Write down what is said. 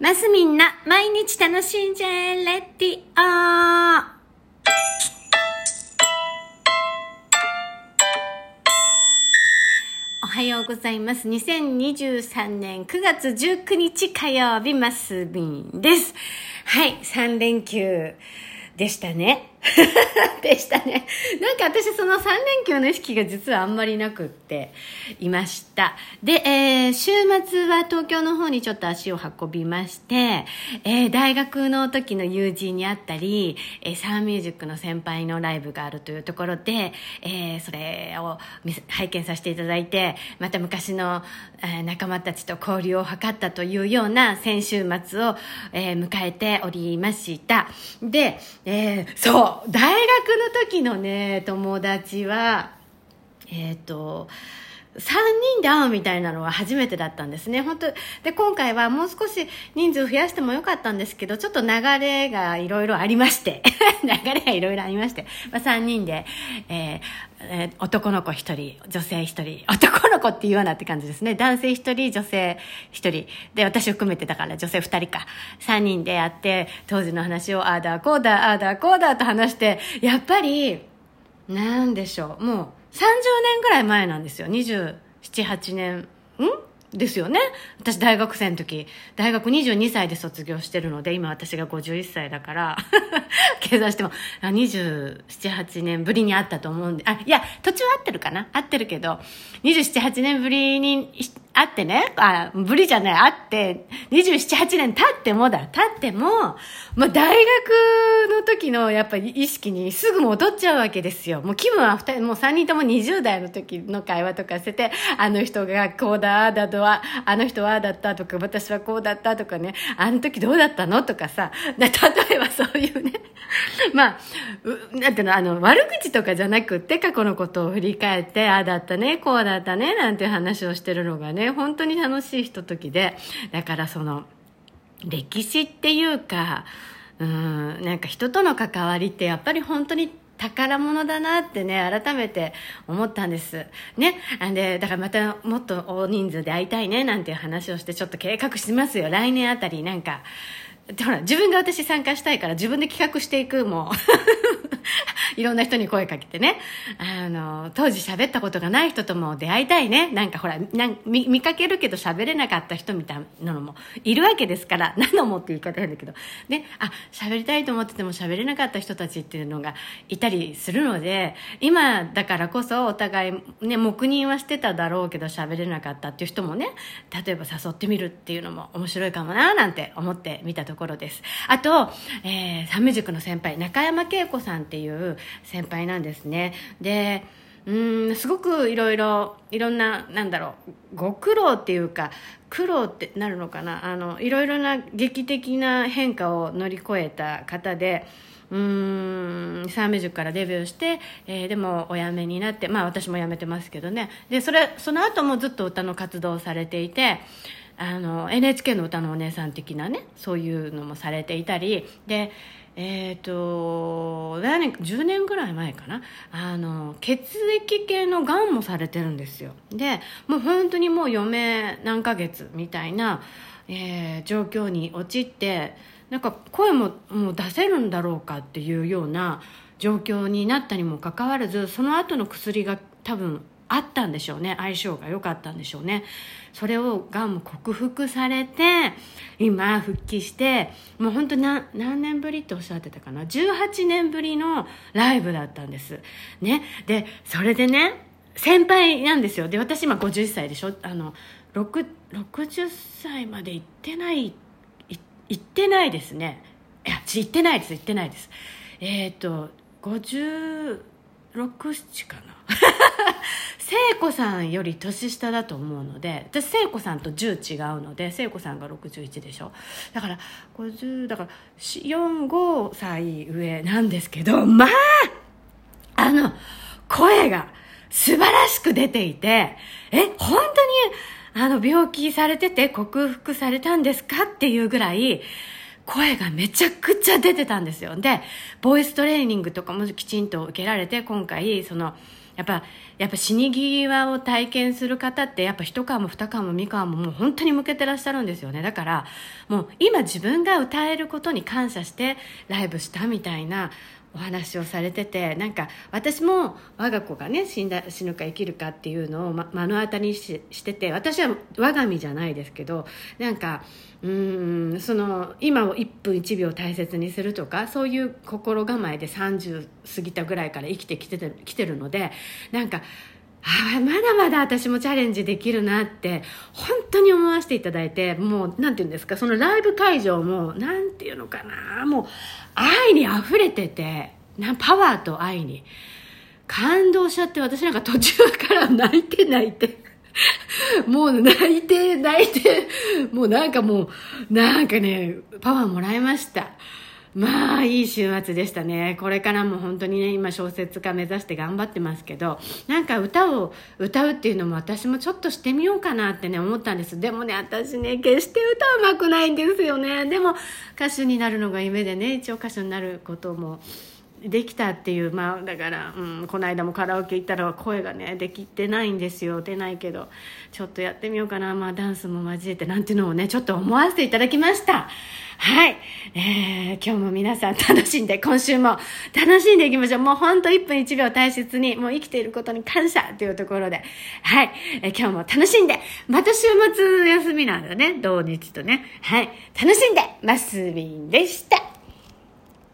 まずみんな、毎日楽しんじゃえ、レディオおはようございます。2023年9月19日火曜日、マスミンです。はい、3連休でしたね。でしたね。なんか私その3連休の意識が実はあんまりなくっていました。で、えー週末は東京の方にちょっと足を運びまして、えー大学の時の友人に会ったり、えーサーミュージックの先輩のライブがあるというところで、えーそれを拝見させていただいて、また昔の、えー仲間たちと交流を図ったというような先週末を、えー迎えておりました。で、えーそう、大学の時のね、友達は、えっ、と、3人で会うみたいなのは初めてだったんですね。本当で、今回はもう少し人数増やしてもよかったんですけど、ちょっと流れがいろいろありまして、流れがいろいろありまして、まあ、3人で、えーえー男の子1人、女性1人、男の子って言わなって感じですね。男性1人、女性1人。で、私を含めてだから女性2人か。3人で会って、当時の話をああだこうだ、ああだこうだと話して、やっぱり、なんでしょう。もう30年ぐらい前なんですよ。27、8年。ん？ですよね。私大学生の時、大学22歳で卒業してるので、今私が51歳だから、計算しても、27、8年ぶりに会ったと思うんで、あ、いや、途中会ってるかな？会ってるけど、27、8年ぶりに会ってね、あ、ぶりじゃない、会って、27、8年経ってもだ、経っても、まあ、大学の時のやっぱり意識にすぐ戻っちゃうわけですよ。もう気分は二人、もう3人とも20代の時の会話とかしてて、あの人がこうだ、ああだとは、あの人はだったとか、私はこうだったとかね、あの時どうだったのとかさ、例えばそういうね、まあ、なんていうの、あの、悪口とかじゃなくって、過去のことを振り返って、ああだったね、こうだったね、なんていう話をしてるのがね、本当に楽しいひとときで、だからその、歴史っていうか、うん、なんか人との関わりってやっぱり本当に宝物だなってね、改めて思ったんです。ね。んで、だからまたもっと大人数で会いたいね、なんていう話をしてちょっと計画しますよ。来年あたりなんか、ほら、自分が私参加したいから自分で企画していく、もう。いろんな人に声かけてね。あの、当時喋ったことがない人とも出会いたいね。なんかほら、なん見見かけるけど喋れなかった人みたいなのもいるわけですから、何のもって言い方変だけど。ね、あ、喋りたいと思ってても喋れなかった人たちっていうのがいたりするので、今だからこそお互いね、黙認はしてただろうけど喋れなかったっていう人もね、例えば誘ってみるっていうのも面白いかもななんて思ってみたところころです。あと、えー、サム塾の先輩、中山恵子さんっていう先輩なんですね。で、うんすごくいろいろいろんななんだろうご苦労っていうか苦労ってなるのかなあのいろいろな劇的な変化を乗り越えた方でうーんサーメ塾からデビューして、えーでもお辞めになってまあ私も辞めてますけどねでそれその後もずっと歌の活動をされていてあの NHK の歌のお姉さん的なねそういうのもされていたりでえっ、と何10年ぐらい前かな。あの血液系のがんもされてるんですよ。でもう本当にもう余命何ヶ月みたいな、えー状況に陥ってなんか声ももう出せるんだろうかっていうような状況になったにもかかわらずその後の薬が多分あったんでしょうね。相性が良かったんでしょうね。それをがんも克服されて今復帰してもう本当な何年ぶりっておっしゃってたかな？18年ぶりのライブだったんです。ね。でそれでね先輩なんですよ。で私今51歳でしょ？あの6 60歳まで行ってない行ってないですね。いや行ってないです行ってないです。えっ、と567かな？聖子さんより年下だと思うので私聖子さんと10違うので聖子さんが61でしょ。だから50だから45歳上なんですけどまああの声が素晴らしく出ていてえ本当にあの病気されてて克服されたんですかっていうぐらい声がめちゃくちゃ出てたんですよ。でボイストレーニングとかもきちんと受けられて今回そのやっぱ、やっぱ死に際を体験する方って、やっぱ一缶も二缶も三缶ももう本当に向けてらっしゃるんですよね。だから、もう今自分が歌えることに感謝してライブしたみたいな、お話をされててなんか私も我が子がね死んだ死ぬか生きるかっていうのを、ま、目の当たりにししてて私は我が身じゃないですけどなんかうんその今を1分1秒大切にするとかそういう心構えで30過ぎたぐらいから生きてきててきてるのでなんかああ、まだまだ私もチャレンジできるなって、本当に思わせていただいて、もう、なんて言うんですか、そのライブ会場も、なんていうのかな、もう、愛に溢れてて、なパワーと愛に。感動しちゃって、私なんか途中から泣いて泣いて。もう泣いて泣いて、もうなんかもう、なんかね、パワーもらいました。まあ、いい週末でしたね。これからも本当にね、今小説家目指して頑張ってますけど、なんか歌を歌うっていうのも私もちょっとしてみようかなってね、思ったんです。でもね、私ね、決して歌うまくないんですよね。でも、歌手になるのが夢でね、一応歌手になることも、できたっていうまあだから、うん、この間もカラオケ行ったら声がねできてないんですよ。出ないけどちょっとやってみようかな。まあダンスも交えてなんていうのをねちょっと思わせていただきました。はい、えー、今日も皆さん楽しんで今週も楽しんでいきましょう。もうほんと1分1秒大切にもう生きていることに感謝というところで。はい、えー、今日も楽しんでまた週末休みなんだね。土日とね。はい。楽しんでマスビンでした。